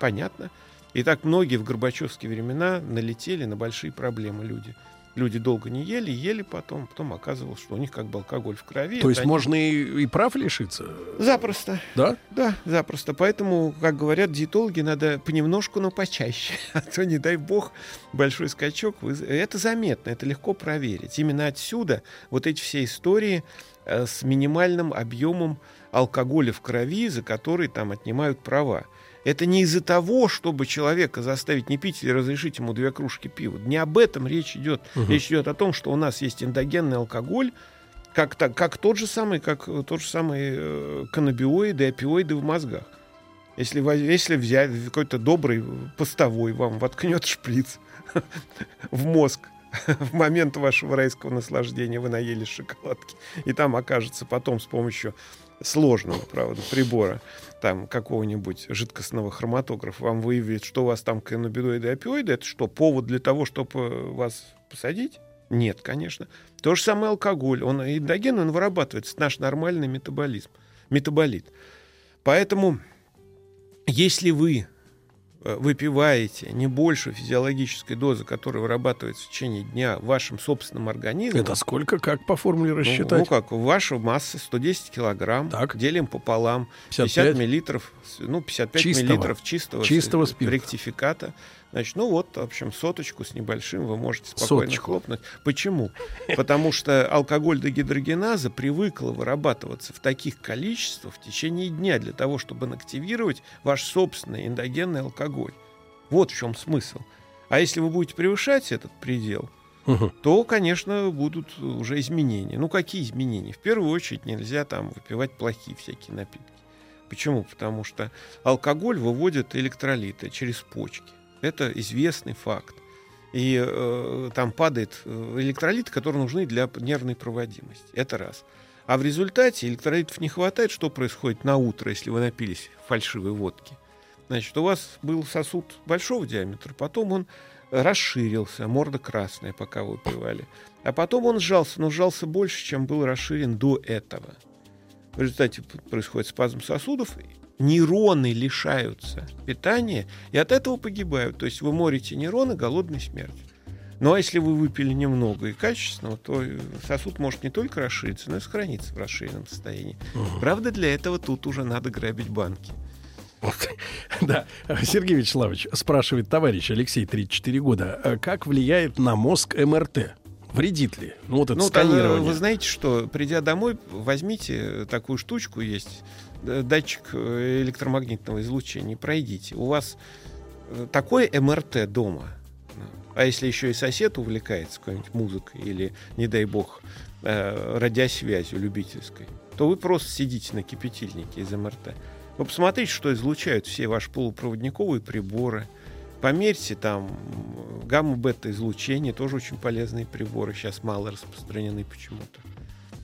[SPEAKER 2] понятно. И так многие в Горбачевские времена налетели на большие проблемы люди. Люди долго не ели, ели потом, потом оказывалось, что у них как бы алкоголь в крови.
[SPEAKER 1] То есть
[SPEAKER 2] они-
[SPEAKER 1] можно и, и прав лишиться,
[SPEAKER 2] Запросто.
[SPEAKER 1] да?
[SPEAKER 2] Да, запросто. Поэтому, как говорят диетологи, надо понемножку, но почаще. А то, не дай бог, большой скачок. Это заметно, это легко проверить. Именно отсюда вот эти все истории э, с минимальным объемом алкоголя в крови, за который там отнимают права. Это не из-за того, чтобы человека заставить не пить или разрешить ему две кружки пива. Не об этом речь идет. Речь идет о том, что у нас есть эндогенный алкоголь, как, так, как тот же самый, как э, тот же самый э, каннабиоиды, опиоиды в мозгах. Если, если взять какой-то добрый постовой вам воткнет шприц в мозг в момент вашего райского наслаждения вы наелись шоколадки, и там окажется потом с помощью сложного, правда, прибора, там какого-нибудь жидкостного хроматографа, вам выявит, что у вас там каннабиоиды и опиоиды, это что, повод для того, чтобы вас посадить? Нет, конечно. То же самое алкоголь. Он эндоген, он вырабатывается. Это наш нормальный метаболизм. Метаболит. Поэтому, если вы э, выпиваете не больше физиологической дозы, которая вырабатывается в течение дня в вашем собственном организме,
[SPEAKER 1] Это сколько, как по формуле
[SPEAKER 2] ну,
[SPEAKER 1] рассчитать?
[SPEAKER 2] ну как, ваша масса 110 килограмм,
[SPEAKER 1] Так.
[SPEAKER 2] делим пополам,
[SPEAKER 1] 55?
[SPEAKER 2] 50 миллилитров, ну, 55
[SPEAKER 1] Чистого.
[SPEAKER 2] миллилитров чистого,
[SPEAKER 1] Чистого спирта.
[SPEAKER 2] ректификата. Значит, ну вот, в общем, соточку с небольшим вы можете спокойно
[SPEAKER 1] Соточку.
[SPEAKER 2] хлопнуть. Почему? Потому что алкоголь дегидрогеназа привыкла вырабатываться в таких количествах в течение дня для того, чтобы активировать ваш собственный эндогенный алкоголь. Вот в чем смысл. А если вы будете превышать этот предел,
[SPEAKER 1] Мгм.
[SPEAKER 2] то, конечно, будут уже изменения. Ну, какие изменения? В первую очередь нельзя там выпивать плохие всякие напитки. Почему? Потому что алкоголь выводит электролиты через почки. Это известный факт. И э, там падает э, электролиты, которые нужны для нервной проводимости. Это раз. А в результате электролитов не хватает. Что происходит на утро, если вы напились фальшивой водки? Значит, у вас был сосуд большого диаметра, потом он расширился, морда красная, пока вы пивали. А потом он сжался, но сжался больше, чем был расширен до этого. В результате происходит спазм сосудов, нейроны лишаются питания и от этого погибают. То есть вы морите нейроны голодной смертью. Ну а если вы выпили немного и качественного, то э, сосуд может не только расшириться, но и сохраниться в расширенном состоянии. Правда, для этого тут уже надо грабить банки.
[SPEAKER 1] Да, Сергей Вячеславович спрашивает товарищ Алексей, 34 года, а как влияет на мозг МРТ? Вредит ли? Ну, вот это
[SPEAKER 2] Ну, тогда
[SPEAKER 1] сканирование.
[SPEAKER 2] вы знаете, что придя домой, возьмите такую штучку, есть э, датчик э, электромагнитного излучения, пройдите. У вас э, такое МРТ дома, а если еще и сосед увлекается какой-нибудь музыкой или, не дай бог, э, радиосвязью любительской, то вы просто сидите на кипятильнике из МРТ. Вы посмотрите, что излучают все ваши полупроводниковые приборы. Померьте там гамма-бета излучение, тоже очень полезные приборы, сейчас мало распространены почему-то.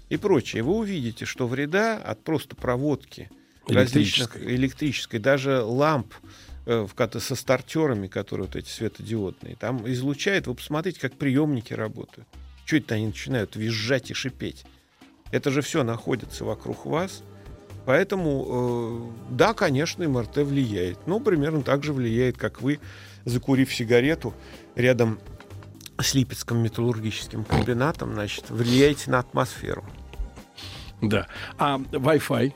[SPEAKER 2] И прочее. Вы увидите, что вреда от просто проводки различных электрической, даже ламп э, в, со стартерами, которые вот эти светодиодные, там излучает. Вы посмотрите, как приемники работают. Чуть это они начинают визжать и шипеть? Это же все находится вокруг вас. Поэтому, э, да, конечно, МРТ влияет. Но примерно так же влияет, как вы, закурив сигарету рядом с Липецким металлургическим комбинатом, значит, влияете на атмосферу.
[SPEAKER 1] Да. А Wi-Fi?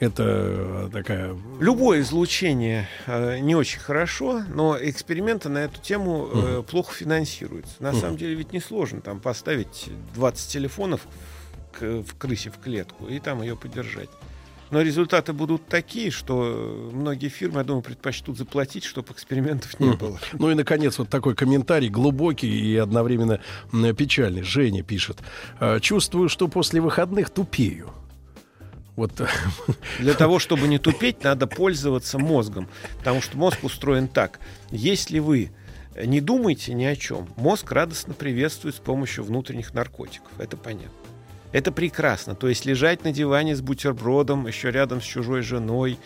[SPEAKER 1] Это такая...
[SPEAKER 2] Любое излучение э, не очень хорошо, но эксперименты на эту тему э, uh плохо финансируются. На uh самом деле ведь несложно там поставить 20 телефонов к, в крысе в клетку и там ее поддержать. Но результаты будут такие, что многие фирмы, я думаю, предпочтут заплатить, чтобы экспериментов не было.
[SPEAKER 1] Ну и, наконец, вот такой комментарий, глубокий и одновременно печальный. Женя пишет. «А, Чувствую, что после выходных тупею.
[SPEAKER 2] Вот. Для того, чтобы не тупеть, надо пользоваться мозгом. Потому что мозг устроен так. Если вы не думаете ни о чем, мозг радостно приветствует с помощью внутренних наркотиков. Это понятно. Это прекрасно. То есть лежать на диване с бутербродом, еще рядом с чужой женой,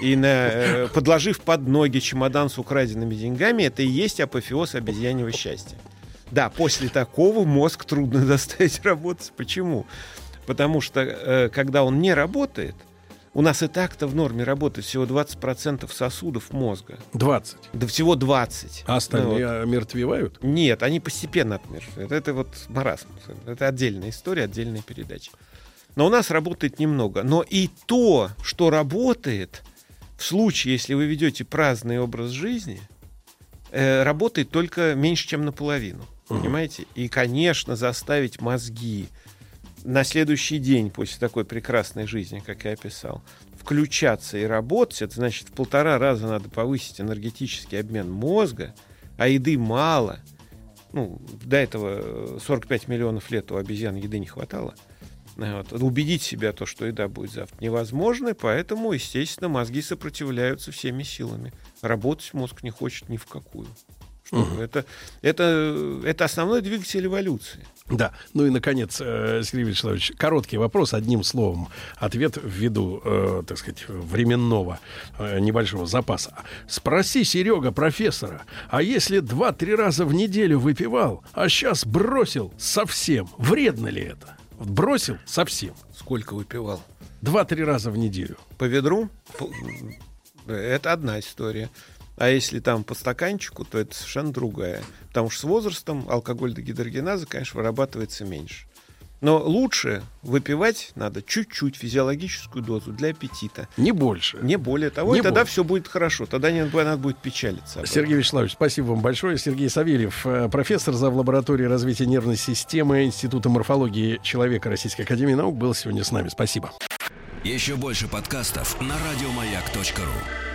[SPEAKER 2] и на, э, подложив под ноги чемодан с украденными деньгами, это и есть апофеоз обезьяньего счастья. Да, после такого мозг трудно заставить работать. Почему? Потому что, э, когда он не работает, у нас и так-то в норме работает всего 20% сосудов мозга.
[SPEAKER 1] 20?
[SPEAKER 2] Да всего 20.
[SPEAKER 1] А остальные ну, вот. мертвевают?
[SPEAKER 2] Нет, они постепенно отмертвеют. Это, вот маразм. Это отдельная история, отдельная передача. Но у нас работает немного. Но и то, что работает, в случае, если вы ведете праздный образ жизни, э, работает только меньше, чем наполовину. Понимаете? И, конечно, заставить мозги на следующий день после такой прекрасной жизни, как я описал, включаться и работать, это значит в полтора раза надо повысить энергетический обмен мозга, а еды мало. Ну, до этого 45 миллионов лет у обезьян еды не хватало. Вот. Убедить себя то, что еда будет завтра, невозможно, поэтому, естественно, мозги сопротивляются всеми силами. Работать мозг не хочет ни в какую. Что угу. это, это, это основной двигатель эволюции.
[SPEAKER 1] Да. Ну и, наконец, э, Сергей Вячеславович, короткий вопрос, одним словом. Ответ ввиду, э, так сказать, временного э, небольшого запаса. Спроси, Серега, профессора, а если два-три раза в неделю выпивал, а сейчас бросил совсем, вредно ли это? Бросил совсем.
[SPEAKER 2] Сколько выпивал?
[SPEAKER 1] Два-три раза в неделю.
[SPEAKER 2] По ведру? Это одна история. А если там по стаканчику, то это совершенно другая. Потому что с возрастом алкоголь дегидрогеназа, конечно, вырабатывается меньше. Но лучше выпивать надо чуть-чуть физиологическую дозу для аппетита.
[SPEAKER 1] Не больше.
[SPEAKER 2] Не более того, не и тогда больше. все будет хорошо. Тогда не надо будет печалиться.
[SPEAKER 1] Сергей Вячеславович, спасибо вам большое. Сергей Савельев, э, профессор за лабораторией развития нервной системы Института морфологии человека Российской Академии Наук, был сегодня с нами. Спасибо.
[SPEAKER 4] Еще больше подкастов на радиомаяк.ру